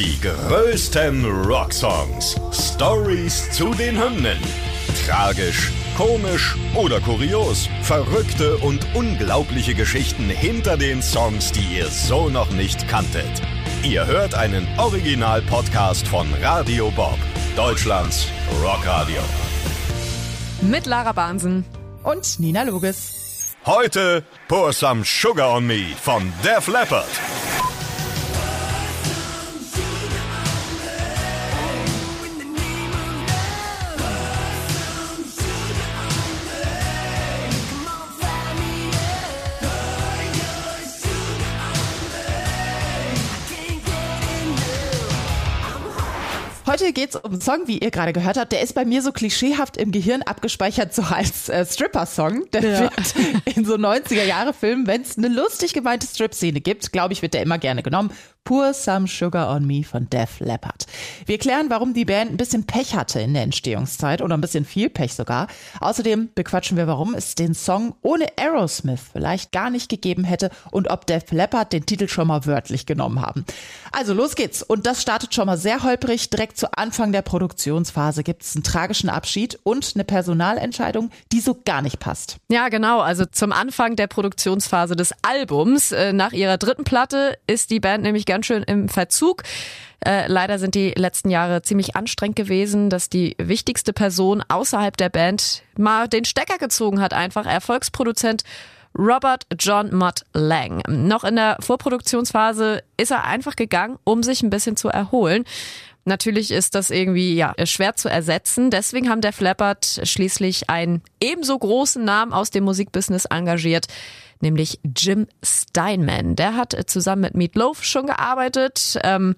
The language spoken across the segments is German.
Die größten Rocksongs. Stories zu den Hymnen. Tragisch, komisch oder kurios. Verrückte und unglaubliche Geschichten hinter den Songs, die ihr so noch nicht kanntet. Ihr hört einen Original-Podcast von Radio Bob, Deutschlands Rockradio. Mit Lara Bahnsen und Nina Loges. Heute Pour Some Sugar on Me von Def Leppard. Heute geht es um einen Song, wie ihr gerade gehört habt. Der ist bei mir so klischeehaft im Gehirn abgespeichert, so als äh, Stripper-Song. Der ja. wird in so 90er-Jahre-Filmen, wenn es eine lustig gemeinte Strip-Szene gibt, glaube ich, wird der immer gerne genommen. Pour Some Sugar on Me von Def Leppard. Wir klären, warum die Band ein bisschen Pech hatte in der Entstehungszeit oder ein bisschen viel Pech sogar. Außerdem bequatschen wir, warum es den Song ohne Aerosmith vielleicht gar nicht gegeben hätte und ob Def Leppard den Titel schon mal wörtlich genommen haben. Also los geht's. Und das startet schon mal sehr holprig. Direkt zu Anfang der Produktionsphase gibt es einen tragischen Abschied und eine Personalentscheidung, die so gar nicht passt. Ja, genau. Also zum Anfang der Produktionsphase des Albums. Äh, nach ihrer dritten Platte ist die Band nämlich ganz schön im Verzug. Äh, leider sind die letzten Jahre ziemlich anstrengend gewesen, dass die wichtigste Person außerhalb der Band mal den Stecker gezogen hat, einfach Erfolgsproduzent Robert John Mott Lang. Noch in der Vorproduktionsphase ist er einfach gegangen, um sich ein bisschen zu erholen. Natürlich ist das irgendwie ja schwer zu ersetzen. Deswegen haben der Flappert schließlich einen ebenso großen Namen aus dem Musikbusiness engagiert, nämlich Jim Steinman. Der hat zusammen mit Meat Loaf schon gearbeitet. Ähm,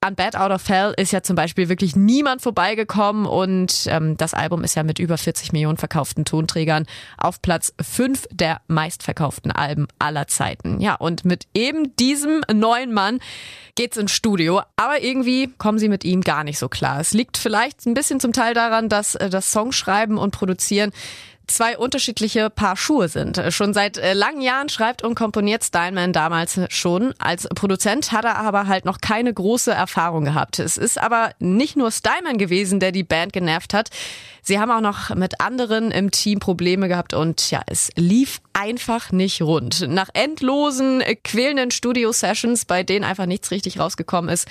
an Bad Out of Hell ist ja zum Beispiel wirklich niemand vorbeigekommen und ähm, das Album ist ja mit über 40 Millionen verkauften Tonträgern auf Platz 5 der meistverkauften Alben aller Zeiten. Ja, und mit eben diesem neuen Mann geht's ins Studio, aber irgendwie kommen sie mit ihm gar nicht so klar. Es liegt vielleicht ein bisschen zum Teil daran, dass äh, das Songschreiben und Produzieren zwei unterschiedliche Paar Schuhe sind. Schon seit äh, langen Jahren schreibt und komponiert Steinman damals schon. Als Produzent hat er aber halt noch keine große Erfahrung gehabt. Es ist aber nicht nur Steinman gewesen, der die Band genervt hat. Sie haben auch noch mit anderen im Team Probleme gehabt und ja, es lief einfach nicht rund. Nach endlosen, äh, quälenden Studio-Sessions, bei denen einfach nichts richtig rausgekommen ist,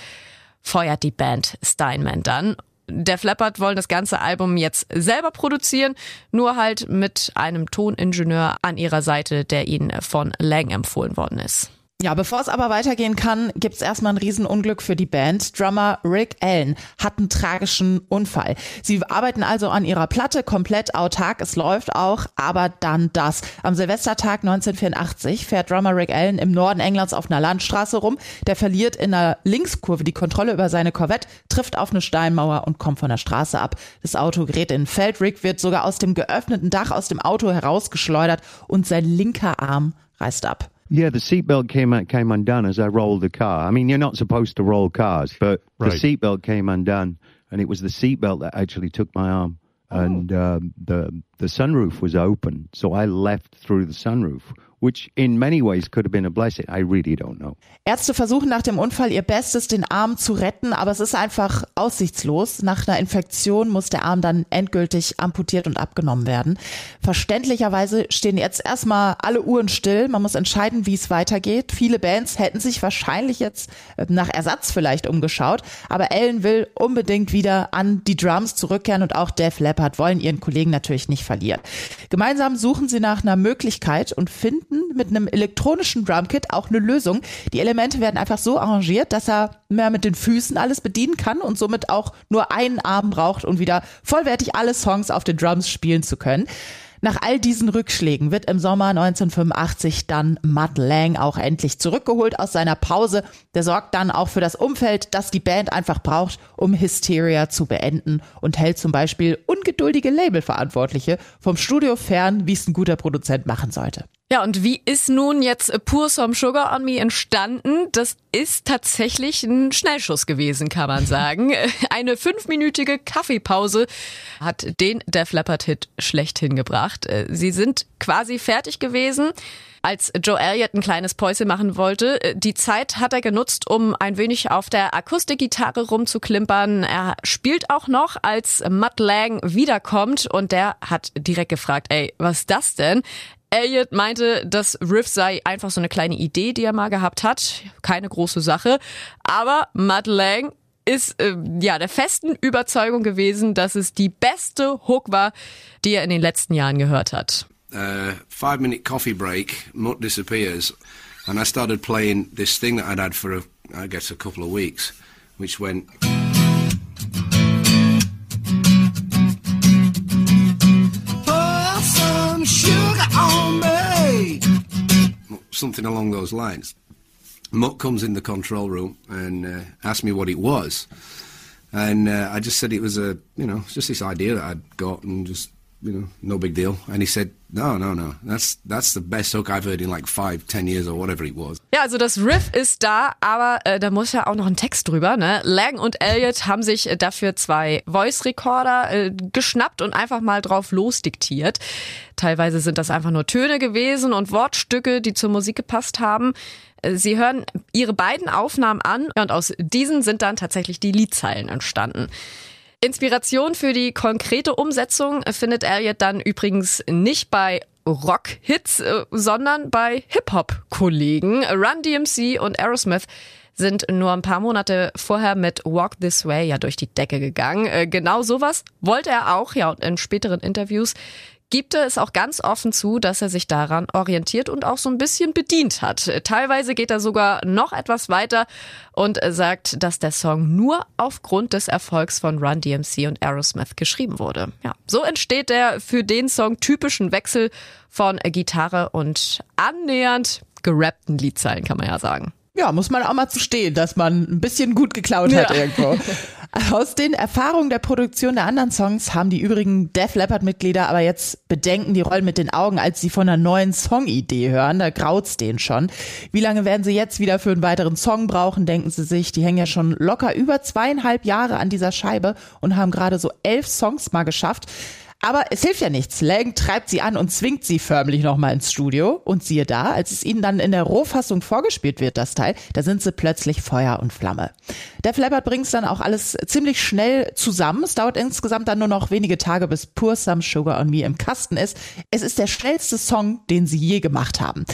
feuert die Band Steinman dann der Flappert wollen das ganze Album jetzt selber produzieren, nur halt mit einem Toningenieur an ihrer Seite, der ihnen von Lang empfohlen worden ist. Ja, bevor es aber weitergehen kann, gibt's erstmal ein Riesenunglück für die Band. Drummer Rick Allen hat einen tragischen Unfall. Sie arbeiten also an ihrer Platte komplett autark. Es läuft auch, aber dann das. Am Silvestertag 1984 fährt Drummer Rick Allen im Norden Englands auf einer Landstraße rum. Der verliert in einer Linkskurve die Kontrolle über seine Corvette, trifft auf eine Steinmauer und kommt von der Straße ab. Das Auto gerät in Feld. Rick wird sogar aus dem geöffneten Dach aus dem Auto herausgeschleudert und sein linker Arm reißt ab. Yeah, the seatbelt came came undone as I rolled the car. I mean, you're not supposed to roll cars, but right. the seatbelt came undone, and it was the seatbelt that actually took my arm. Oh. And um, the the sunroof was open, so I left through the sunroof, which in many ways could have been a blessing. I really don't know. Ärzte versuchen nach dem Unfall ihr Bestes, den Arm zu retten, aber es ist einfach aussichtslos. Nach einer Infektion muss der Arm dann endgültig amputiert und abgenommen werden. Verständlicherweise stehen jetzt erstmal alle Uhren still. Man muss entscheiden, wie es weitergeht. Viele Bands hätten sich wahrscheinlich jetzt äh, nach Ersatz vielleicht umgeschaut, aber Ellen will unbedingt wieder an die Drums zurückkehren und auch Def Leppard wollen ihren Kollegen natürlich nicht verlieren. Gemeinsam suchen sie nach einer Möglichkeit und finden finden mit einem elektronischen Drumkit auch eine Lösung. Die Elemente werden einfach so arrangiert, dass er mehr mit den Füßen alles bedienen kann und somit auch nur einen Arm braucht, um wieder vollwertig alle Songs auf den Drums spielen zu können. Nach all diesen Rückschlägen wird im Sommer 1985 dann Matt Lang auch endlich zurückgeholt aus seiner Pause. Der sorgt dann auch für das Umfeld, das die Band einfach braucht, um Hysteria zu beenden und hält zum Beispiel ungeduldige Labelverantwortliche vom Studio fern, wie es ein guter Produzent machen sollte. Ja, und wie ist nun jetzt Pour Some Sugar on Me entstanden? Das ist tatsächlich ein Schnellschuss gewesen, kann man sagen. Eine fünfminütige Kaffeepause hat den Def Leppard Hit schlechthin gebracht. Sie sind quasi fertig gewesen als Joe Elliott ein kleines Päuschen machen wollte. Die Zeit hat er genutzt, um ein wenig auf der Akustikgitarre rumzuklimpern. Er spielt auch noch, als Matt Lang wiederkommt und der hat direkt gefragt, ey, was ist das denn? Elliot meinte, das Riff sei einfach so eine kleine Idee, die er mal gehabt hat. Keine große Sache. Aber Matt Lang ist äh, ja der festen Überzeugung gewesen, dass es die beste Hook war, die er in den letzten Jahren gehört hat. Uh, five minute coffee break, Mutt disappears, and I started playing this thing that I'd had for a, I guess a couple of weeks, which went. Something along those lines. Mutt comes in the control room and uh, asks me what it was. And uh, I just said it was a, you know, just this idea that I'd got and just you know, no big deal. And he said, no, no, no, that's, that's the best hook I've heard in like five, ten years or whatever it was. Ja, also das Riff ist da, aber äh, da muss ja auch noch ein Text drüber, ne? Lang und Elliot haben sich äh, dafür zwei Voice Recorder äh, geschnappt und einfach mal drauf losdiktiert. Teilweise sind das einfach nur Töne gewesen und Wortstücke, die zur Musik gepasst haben. Äh, sie hören ihre beiden Aufnahmen an und aus diesen sind dann tatsächlich die Liedzeilen entstanden. Inspiration für die konkrete Umsetzung findet Elliot dann übrigens nicht bei Rock-Hits, äh, sondern bei Hip-Hop-Kollegen. Run DMC und Aerosmith sind nur ein paar Monate vorher mit Walk This Way ja durch die Decke gegangen. Äh, genau sowas wollte er auch, ja, und in späteren Interviews gibt er es auch ganz offen zu, dass er sich daran orientiert und auch so ein bisschen bedient hat. Teilweise geht er sogar noch etwas weiter und sagt, dass der Song nur aufgrund des Erfolgs von Run DMC und Aerosmith geschrieben wurde. Ja, so entsteht der für den Song typischen Wechsel von Gitarre und annähernd gerappten Liedzeilen, kann man ja sagen. Ja, muss man auch mal zu stehen, dass man ein bisschen gut geklaut hat ja. irgendwo. Aus den Erfahrungen der Produktion der anderen Songs haben die übrigen Def Leppard-Mitglieder aber jetzt Bedenken, die rollen mit den Augen, als sie von einer neuen Songidee hören. Da graut's denen schon. Wie lange werden sie jetzt wieder für einen weiteren Song brauchen, denken sie sich. Die hängen ja schon locker über zweieinhalb Jahre an dieser Scheibe und haben gerade so elf Songs mal geschafft. Aber es hilft ja nichts. Lang treibt sie an und zwingt sie förmlich nochmal ins Studio. Und siehe da, als es ihnen dann in der Rohfassung vorgespielt wird, das Teil, da sind sie plötzlich Feuer und Flamme. Der Flappert bringt es dann auch alles ziemlich schnell zusammen. Es dauert insgesamt dann nur noch wenige Tage, bis Pur Some Sugar on Me im Kasten ist. Es ist der schnellste Song, den sie je gemacht haben.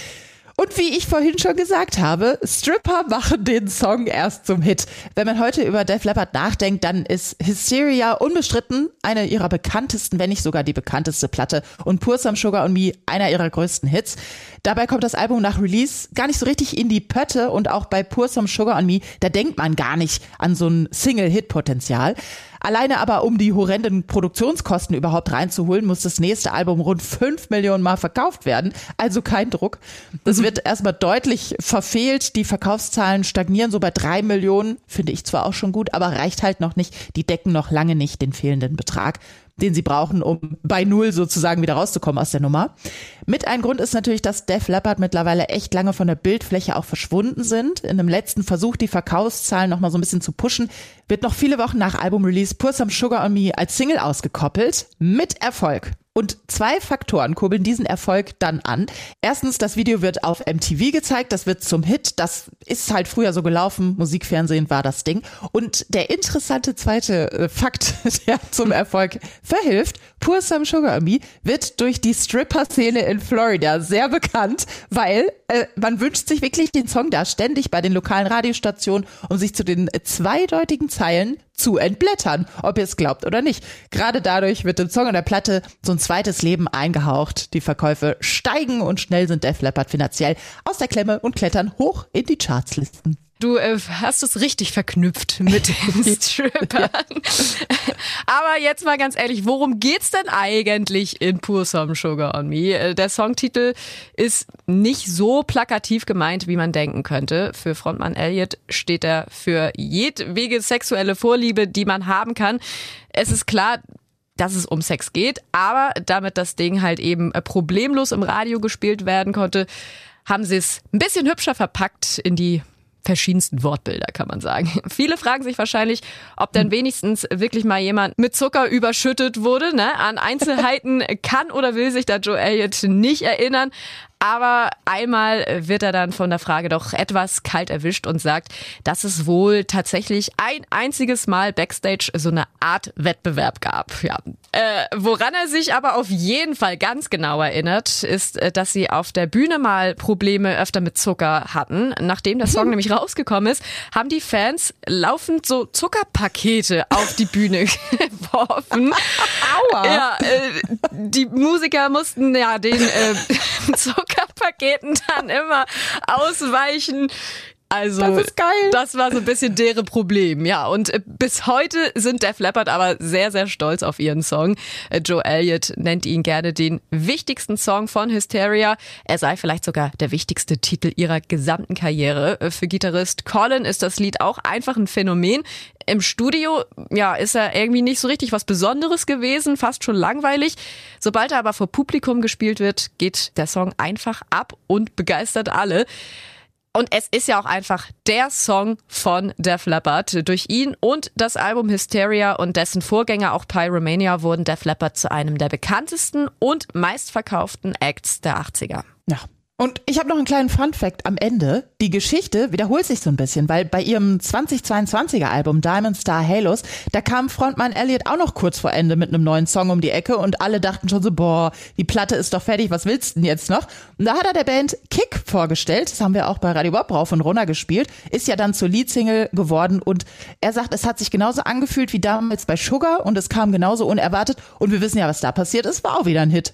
Und wie ich vorhin schon gesagt habe, Stripper machen den Song erst zum Hit. Wenn man heute über Def Leppard nachdenkt, dann ist Hysteria unbestritten eine ihrer bekanntesten, wenn nicht sogar die bekannteste Platte und Pur Some Sugar on Me einer ihrer größten Hits. Dabei kommt das Album nach Release gar nicht so richtig in die Pötte und auch bei Pur Some Sugar on Me, da denkt man gar nicht an so ein Single-Hit-Potenzial. Alleine aber, um die horrenden Produktionskosten überhaupt reinzuholen, muss das nächste Album rund fünf Millionen Mal verkauft werden. Also kein Druck. Das wird erstmal deutlich verfehlt. Die Verkaufszahlen stagnieren so bei drei Millionen. Finde ich zwar auch schon gut, aber reicht halt noch nicht. Die decken noch lange nicht den fehlenden Betrag den sie brauchen, um bei Null sozusagen wieder rauszukommen aus der Nummer. Mit ein Grund ist natürlich, dass Def Leppard mittlerweile echt lange von der Bildfläche auch verschwunden sind. In einem letzten Versuch, die Verkaufszahlen noch mal so ein bisschen zu pushen, wird noch viele Wochen nach Albumrelease Pur Some Sugar on Me als Single ausgekoppelt. Mit Erfolg. Und zwei Faktoren kurbeln diesen Erfolg dann an. Erstens, das Video wird auf MTV gezeigt, das wird zum Hit, das ist halt früher so gelaufen, Musikfernsehen war das Ding. Und der interessante zweite äh, Fakt, der zum Erfolg verhilft, Pur Some Sugar Me wird durch die Stripper-Szene in Florida sehr bekannt, weil äh, man wünscht sich wirklich den Song da ständig bei den lokalen Radiostationen, um sich zu den zweideutigen Zeilen zu entblättern, ob ihr es glaubt oder nicht. Gerade dadurch wird dem Song und der Platte so ein zweites Leben eingehaucht. Die Verkäufe steigen und schnell sind Def Leppard finanziell aus der Klemme und klettern hoch in die Chartslisten. Du äh, hast es richtig verknüpft mit den Strippern. Aber jetzt mal ganz ehrlich, worum geht's denn eigentlich in Pur Some Sugar on Me? Äh, der Songtitel ist nicht so plakativ gemeint, wie man denken könnte. Für Frontmann Elliot steht er für jedwege sexuelle Vorliebe, die man haben kann. Es ist klar, dass es um Sex geht, aber damit das Ding halt eben problemlos im Radio gespielt werden konnte, haben sie es ein bisschen hübscher verpackt in die verschiedensten Wortbilder, kann man sagen. Viele fragen sich wahrscheinlich, ob denn wenigstens wirklich mal jemand mit Zucker überschüttet wurde. Ne? An Einzelheiten kann oder will sich da Joe Elliott nicht erinnern. Aber einmal wird er dann von der Frage doch etwas kalt erwischt und sagt, dass es wohl tatsächlich ein einziges Mal backstage so eine Art Wettbewerb gab. Ja. Äh, woran er sich aber auf jeden Fall ganz genau erinnert, ist, äh, dass sie auf der Bühne mal Probleme öfter mit Zucker hatten. Nachdem der Song nämlich rausgekommen ist, haben die Fans laufend so Zuckerpakete auf die Bühne geworfen. Aua. Ja, äh, die Musiker mussten ja den äh, Zucker Zuckerpaketen dann immer ausweichen. Also, das ist geil. Das war so ein bisschen deren Problem, ja. Und äh, bis heute sind Def Leppard aber sehr, sehr stolz auf ihren Song. Äh, Joe Elliott nennt ihn gerne den wichtigsten Song von Hysteria. Er sei vielleicht sogar der wichtigste Titel ihrer gesamten Karriere. Äh, für Gitarrist Colin ist das Lied auch einfach ein Phänomen. Im Studio, ja, ist er irgendwie nicht so richtig was Besonderes gewesen, fast schon langweilig. Sobald er aber vor Publikum gespielt wird, geht der Song einfach ab und begeistert alle. Und es ist ja auch einfach der Song von Def Leppard. Durch ihn und das Album Hysteria und dessen Vorgänger auch Pyromania wurden Def Leppard zu einem der bekanntesten und meistverkauften Acts der 80er. Ja, und ich habe noch einen kleinen Fun-Fact am Ende. Die Geschichte wiederholt sich so ein bisschen, weil bei ihrem 2022er Album Diamond Star Halos, da kam Frontmann Elliot auch noch kurz vor Ende mit einem neuen Song um die Ecke und alle dachten schon so, boah, die Platte ist doch fertig, was willst du denn jetzt noch? Und da hat er der Band Kick vorgestellt, das haben wir auch bei Radio Bob rauf und runter gespielt, ist ja dann zur Leadsingle geworden und er sagt, es hat sich genauso angefühlt wie damals bei Sugar und es kam genauso unerwartet und wir wissen ja, was da passiert ist, war auch wieder ein Hit.